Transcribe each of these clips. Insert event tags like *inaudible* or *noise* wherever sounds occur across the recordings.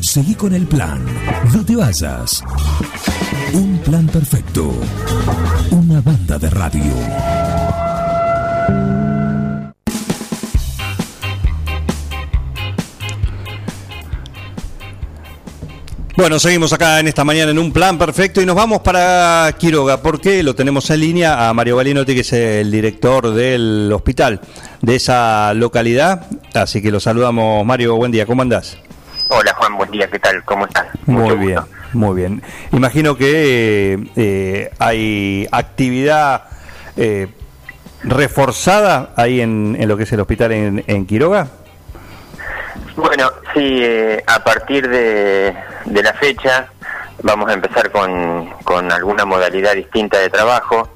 Seguí con el plan. No te vayas. Un plan perfecto. Una banda de radio. Bueno, seguimos acá en esta mañana en un plan perfecto y nos vamos para Quiroga porque lo tenemos en línea a Mario Balinotti, que es el director del hospital de esa localidad. Así que lo saludamos, Mario. Buen día, ¿cómo andás? Hola Juan, buen día, ¿qué tal? ¿Cómo estás? Muy bien, muy bien. Imagino que eh, hay actividad eh, reforzada ahí en, lo que es el hospital en Quiroga. Bueno, sí, eh, a partir de, la fecha vamos a empezar con, con alguna modalidad distinta de trabajo,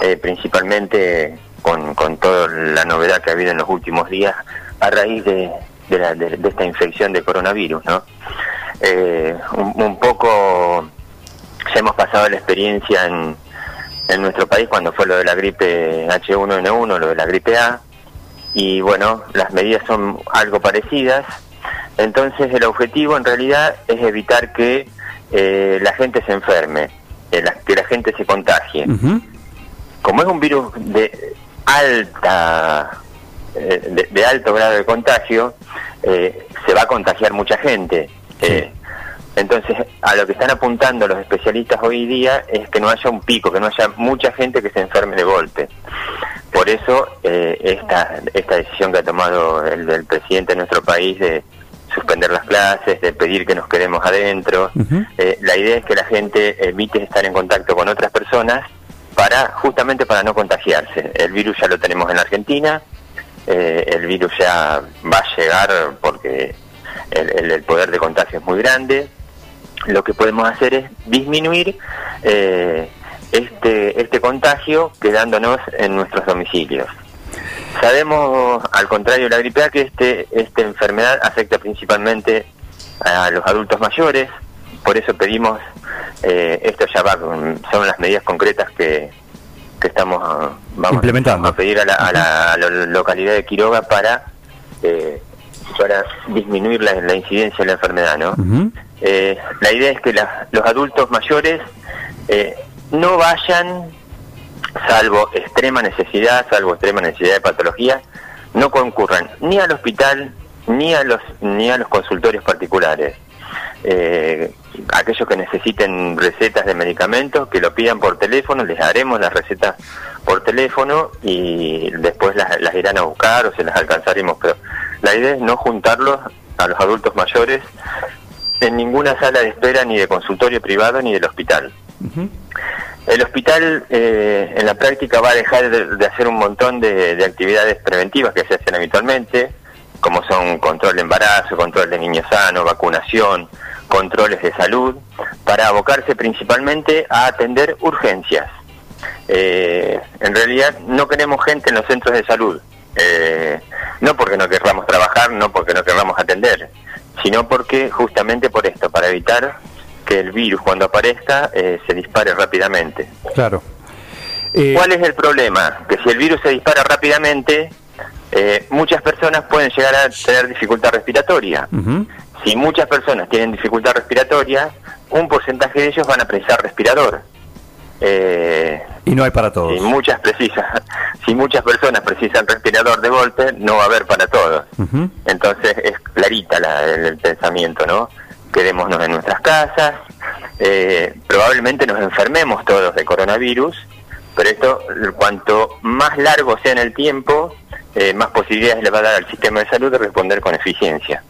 eh, principalmente con, con toda la novedad que ha habido en los últimos días a raíz de, de, esta infección de coronavirus, ¿no? Eh, un, poco ya hemos pasado la experiencia en, en nuestro país cuando fue lo de la gripe H1N1, lo de la gripe A, y bueno, las medidas son algo parecidas. Entonces el objetivo en realidad es evitar que eh, la gente se enferme, que la gente se contagie. Como es un virus de alta eh, de, alto grado de contagio, se va a contagiar mucha gente. entonces, a lo que están apuntando los especialistas hoy día es que no haya un pico, que no haya mucha gente que se enferme de golpe. Por eso eh, esta, esta decisión que ha tomado el, presidente de nuestro país de suspender las clases, de pedir que nos quedemos adentro, eh, la idea es que la gente evite estar en contacto con otras personas para justamente para no contagiarse. El virus ya lo tenemos en Argentina, eh, el virus ya va a llegar porque el, el, poder de contagio es muy grande. Lo que podemos hacer es disminuir eh, este, este contagio quedándonos en nuestros domicilios. Sabemos, al contrario de la gripe A, que este, esta enfermedad afecta principalmente a los adultos mayores, por eso pedimos, eh, esto ya va, son las medidas concretas que, que estamos vamos, implementando. a pedir a la, localidad de Quiroga para, eh, para disminuir la, incidencia de la enfermedad. ¿no? Eh, la idea es que los adultos mayores eh, no vayan, salvo extrema necesidad, salvo extrema necesidad de patología, no concurran ni al hospital ni a los ni a los consultorios particulares. Eh, aquellos que necesiten recetas de medicamentos, que lo pidan por teléfono, les haremos las recetas por teléfono y después las, las irán a buscar o se las alcanzaremos. Pero la idea es no juntarlos a los adultos mayores en ninguna sala de espera ni de consultorio privado ni del hospital. El hospital eh, en la práctica va a dejar de, hacer un montón de, actividades preventivas que se hacen habitualmente, como son control de embarazo, control de niños sanos, vacunación, controles de salud, para abocarse principalmente a atender urgencias. Eh, en realidad no queremos gente en los centros de salud, eh, no porque no querramos trabajar, no porque no querramos atender, sino porque justamente por esto, para evitar que el virus cuando aparezca eh, se dispare rápidamente. Claro. Eh, ¿Cuál es el problema? Que si el virus se dispara rápidamente, eh, muchas personas pueden llegar a tener dificultad respiratoria. Si muchas personas tienen dificultad respiratoria, un porcentaje de ellos van a precisar respirador. y no hay para todos. Si muchas, precisas, *laughs* si muchas personas precisan respirador de golpe, no va a haber para todos. Entonces es clarita el pensamiento, ¿no? quedémonos en nuestras casas, eh, probablemente nos enfermemos todos de coronavirus, pero esto, cuanto más largo sea en el tiempo, eh, más posibilidades le va a dar al sistema de salud de responder con eficiencia.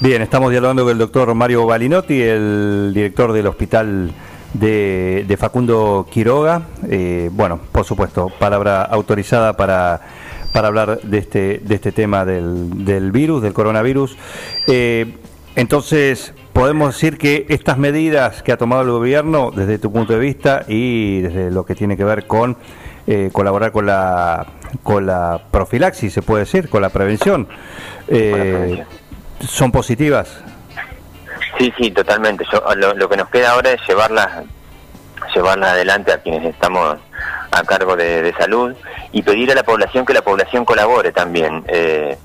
Bien, estamos dialogando con el doctor Mario Balinotti, el director del hospital de, Facundo Quiroga. Eh, bueno, por supuesto, palabra autorizada para, para hablar de este, de este tema del, del virus, del coronavirus. entonces, podemos decir que estas medidas que ha tomado el gobierno, desde tu punto de vista y desde lo que tiene que ver con eh, colaborar con la con la profilaxis, se puede decir, con la prevención, eh, son positivas. Sí, sí, totalmente. lo, que nos queda ahora es llevarla llevarla adelante a quienes estamos a cargo de, salud y pedir a la población que la población colabore también. Eh,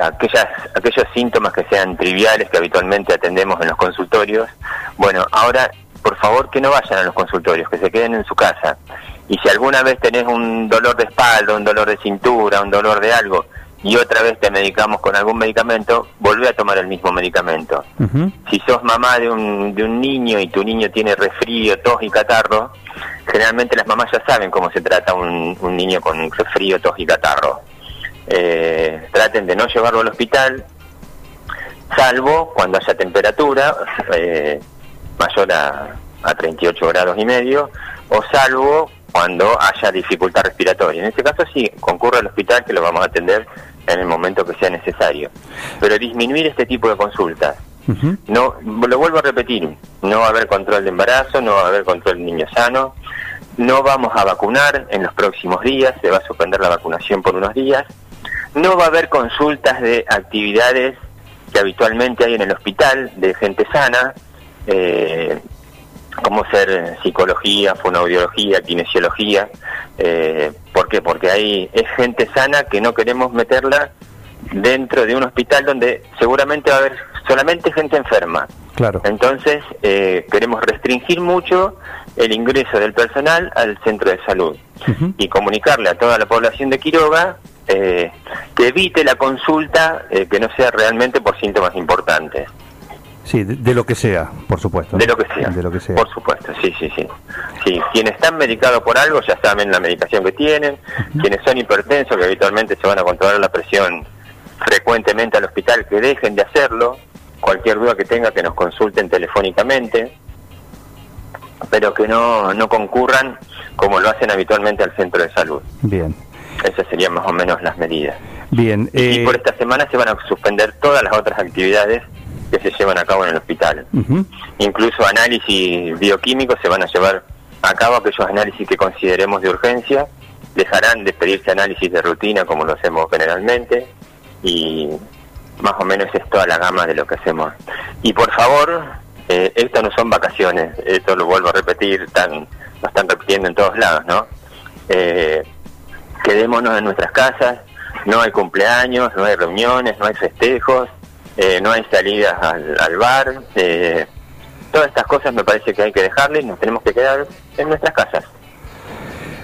aquellas, aquellos síntomas que sean triviales que habitualmente atendemos en los consultorios. Bueno, ahora por favor que no vayan a los consultorios, que se queden en su casa. Y si alguna vez tenés un dolor de espalda, un dolor de cintura, un dolor de algo, y otra vez te medicamos con algún medicamento, volvé a tomar el mismo medicamento. Si sos mamá de un, de un niño y tu niño tiene resfrío, tos y catarro, generalmente las mamás ya saben cómo se trata un, un niño con resfrío, tos y catarro. Eh, traten de no llevarlo al hospital, salvo cuando haya temperatura *laughs* eh, mayor a, a 38 grados y medio, o salvo cuando haya dificultad respiratoria. En este caso sí, concurre al hospital que lo vamos a atender en el momento que sea necesario. Pero disminuir este tipo de consultas. No, lo vuelvo a repetir, no va a haber control de embarazo, no va a haber control de niño sano, no vamos a vacunar en los próximos días, se va a suspender la vacunación por unos días, no va a haber consultas de actividades que habitualmente hay en el hospital de gente sana, eh, como ser psicología, fonoaudiología, kinesiología. Eh, ¿Por qué? Porque hay es gente sana que no queremos meterla dentro de un hospital donde seguramente va a haber solamente gente enferma. Claro. Entonces eh, queremos restringir mucho el ingreso del personal al centro de salud y comunicarle a toda la población de Quiroga eh, que evite la consulta eh, que no sea realmente por síntomas importantes. Sí, de, lo que sea, por supuesto. De lo que sea. De lo que sea. Por supuesto, sí, sí, sí. Sí, quienes están medicados por algo ya saben la medicación que tienen. Quienes son hipertensos, que habitualmente se van a controlar la presión frecuentemente al hospital, que dejen de hacerlo. Cualquier duda que tenga, que nos consulten telefónicamente. Pero que no, no concurran como lo hacen habitualmente al centro de salud. Bien. Esas serían más o menos las medidas. Bien. Y por esta semana se van a suspender todas las otras actividades que se llevan a cabo en el hospital. Incluso análisis bioquímicos se van a llevar a cabo aquellos análisis que consideremos de urgencia, dejarán de pedirse análisis de rutina como lo hacemos generalmente y más o menos es toda la gama de lo que hacemos. Y por favor, eh, esto no son vacaciones, esto lo vuelvo a repetir, tan, lo están repitiendo en todos lados, ¿no? Eh, quedémonos en nuestras casas, no hay cumpleaños, no hay reuniones, no hay festejos, eh, no hay salidas al, bar, eh, todas estas cosas me parece que hay que dejarle y nos tenemos que quedar en nuestras casas.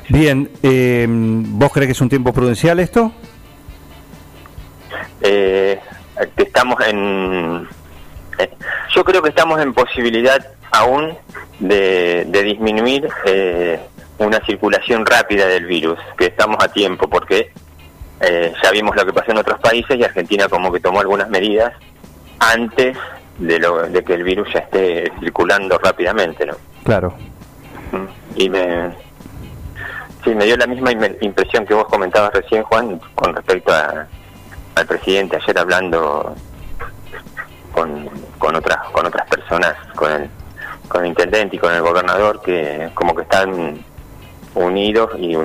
Bien, eh, ¿vos crees que es un tiempo prudencial esto? Eh, estamos en... yo creo que estamos en posibilidad aún de, de disminuir una circulación rápida del virus, que estamos a tiempo, porque eh, ya vimos lo que pasó en otros países y Argentina como que tomó algunas medidas antes de, lo, de que el virus ya esté circulando rápidamente, ¿no? Claro. Mm. Y me, sí, me dio la misma impresión que vos comentabas recién, Juan, con respecto a, al presidente ayer hablando con, con otras con otras personas, con el, con el intendente y con el gobernador, que como que están unidos y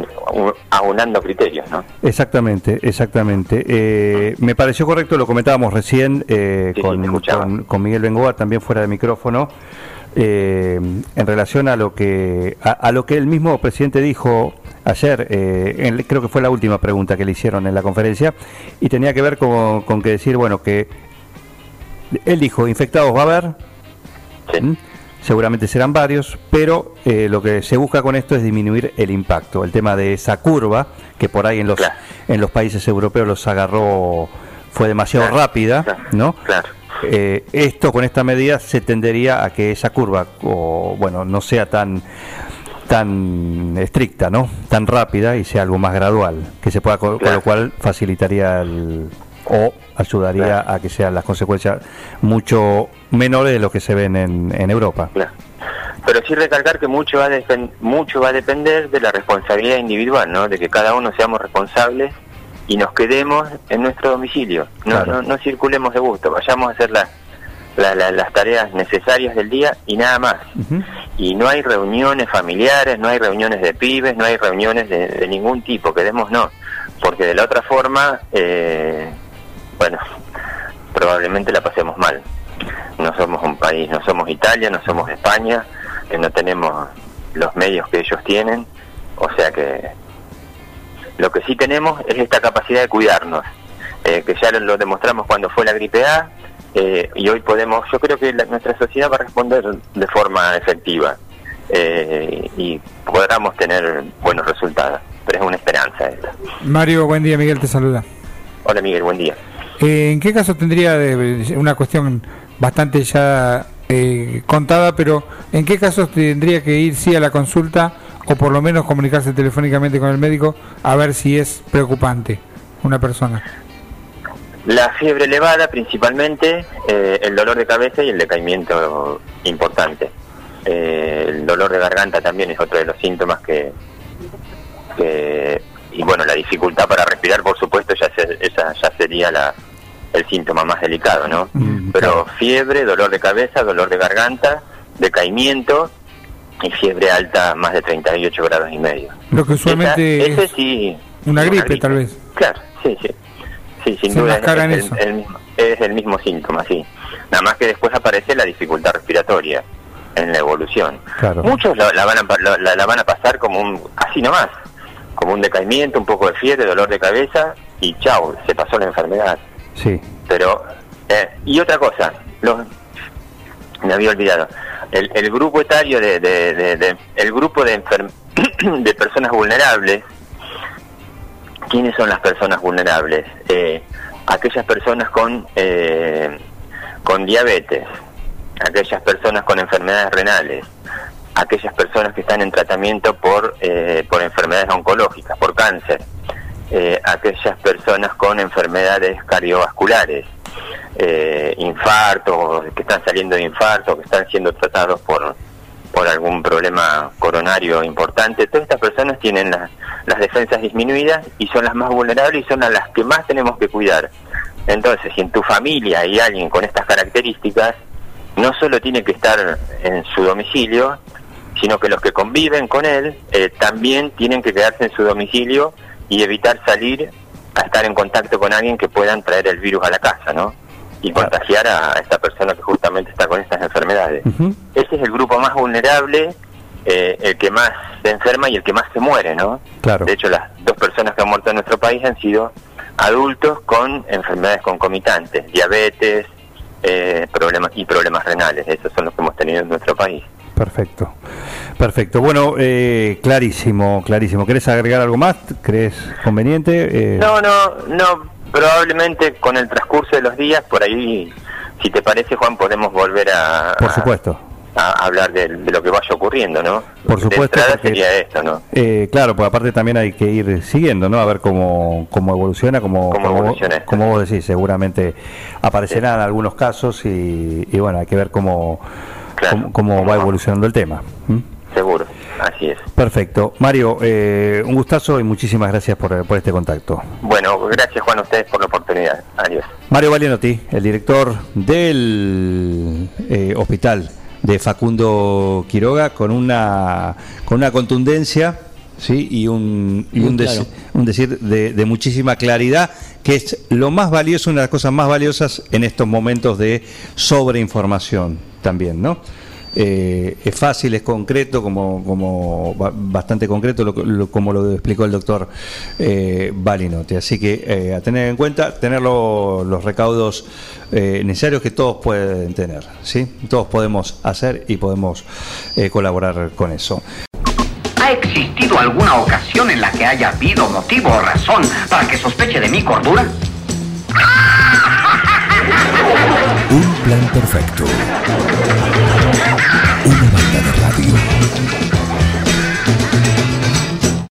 aunando criterios, ¿no? Exactamente, exactamente. Eh, me pareció correcto, lo comentábamos recién eh, con, con, Miguel Bengoa, también fuera de micrófono, eh, en relación a lo que a, lo que el mismo presidente dijo ayer, creo que fue la última pregunta que le hicieron en la conferencia, y tenía que ver con, con que decir, bueno, que él dijo, infectados va a haber. Sí. Seguramente serán varios, pero eh, lo que se busca con esto es disminuir el impacto. El tema de esa curva, que por ahí en los, en los países europeos los agarró, fue demasiado rápida, ¿no? Claro. Eh, esto con esta medida se tendería a que esa curva, o, bueno, no sea tan tan estricta, ¿no? Tan rápida y sea algo más gradual, que se pueda con lo cual facilitaría el, o ayudaría a que sean las consecuencias mucho menores de lo que se ven en, Europa. Pero sí recalcar que mucho va, a mucho va a depender de la responsabilidad individual, ¿no? De que cada uno seamos responsables y nos quedemos en nuestro domicilio. No, no, circulemos de gusto, vayamos a hacer las tareas necesarias del día y nada más. Y no hay reuniones familiares, no hay reuniones de pibes, no hay reuniones de, ningún tipo, quedemos no. Porque de la otra forma... Eh, bueno, probablemente la pasemos mal. No somos un país, no somos Italia, no somos España, que no tenemos los medios que ellos tienen, o sea que lo que sí tenemos es esta capacidad de cuidarnos. eh, que ya lo demostramos cuando fue la gripe A, eh, y hoy podemos, yo creo que nuestra sociedad va a responder de forma efectiva eh, y podamos tener buenos resultados, pero es una esperanza esta. Mario, buen día, Miguel te saluda. Hola Miguel, buen día. ¿En qué caso tendría una cuestión bastante ya contada, pero en qué casos tendría que ir sí a la consulta o por lo menos comunicarse telefónicamente con el médico a ver si es preocupante una persona? La fiebre elevada principalmente, eh, el dolor de cabeza y el decaimiento importante. Eh, el dolor de garganta también es otro de los síntomas que, y bueno, la dificultad para respirar, por supuesto, ya esa ya sería la, el síntoma más delicado, ¿no? Mm, Pero fiebre, dolor de cabeza, dolor de garganta, decaimiento y fiebre alta más de 38 grados y medio. Lo que usualmente ese sí, una gripe, tal vez. Claro, sí, sí. Sí, sin duda es, el, mismo síntoma, sí. Nada más que después aparece la dificultad respiratoria en la evolución. Muchos la, van a, la, van a pasar como un, así nomás, como un decaimiento, un poco de fiebre, dolor de cabeza y chao, se pasó la enfermedad. Sí. Pero, eh, y otra cosa, los, me había olvidado, el, el grupo etario de, de, el grupo de, *clears throat* de personas vulnerables, ¿quiénes son las personas vulnerables? Eh, aquellas personas con, eh, con diabetes, aquellas personas con enfermedades renales, aquellas personas que están en tratamiento por, eh, por enfermedades oncológicas, por cáncer, aquellas personas con enfermedades cardiovasculares, eh, infartos, que están saliendo de infarto, que están siendo tratados por, por algún problema coronario importante, todas estas personas tienen las defensas disminuidas y son las más vulnerables y son a las que más tenemos que cuidar. Entonces, si en tu familia hay alguien con estas características, no solo tiene que estar en su domicilio, sino que los que conviven con él eh, también tienen que quedarse en su domicilio y evitar salir a estar en contacto con alguien que puedan traer el virus a la casa, ¿no? Y contagiar a esta persona que justamente está con estas enfermedades. Ese es el grupo más vulnerable, eh, el que más se enferma y el que más se muere, ¿no? Claro. De hecho, las dos personas que han muerto en nuestro país han sido adultos con enfermedades concomitantes, diabetes eh, problemas y problemas renales. Esos son los que hemos tenido en nuestro país. Perfecto, perfecto. Bueno, eh, clarísimo, clarísimo. ¿Querés agregar algo más? ¿Crees conveniente? Eh... No, no, no. Probablemente con el transcurso de los días, por ahí, si te parece, Juan, podemos volver a... Por supuesto. A, hablar de, lo que vaya ocurriendo, ¿no? Por supuesto. sería esto, ¿no? Eh, claro, pues aparte también hay que ir siguiendo, ¿no? A ver cómo, cómo evoluciona, como, como, vos decís, seguramente aparecerán algunos casos y, y bueno, hay que ver cómo cómo, va evolucionando el tema. Seguro, así es. Perfecto. Mario, eh, un gustazo y muchísimas gracias por, por, este contacto. Bueno, gracias Juan a ustedes por la oportunidad. Adiós. Mario Valienotti, el director del eh, hospital de Facundo Quiroga, con una, con una contundencia ¿sí? y un, y un, un decir de, de, muchísima claridad, que es lo más valioso, una de las cosas más valiosas en estos momentos de sobreinformación también, ¿no? Eh, es fácil, es concreto, como, como bastante concreto, como lo explicó el doctor eh, Balinote. Así que eh, a tener en cuenta, tener los recaudos eh, necesarios que todos pueden tener, ¿sí? Todos podemos hacer y podemos colaborar con eso. ¿Ha existido alguna ocasión en la que haya habido motivo o razón para que sospeche de mi cordura? Plan Perfecto. Una banda de radio.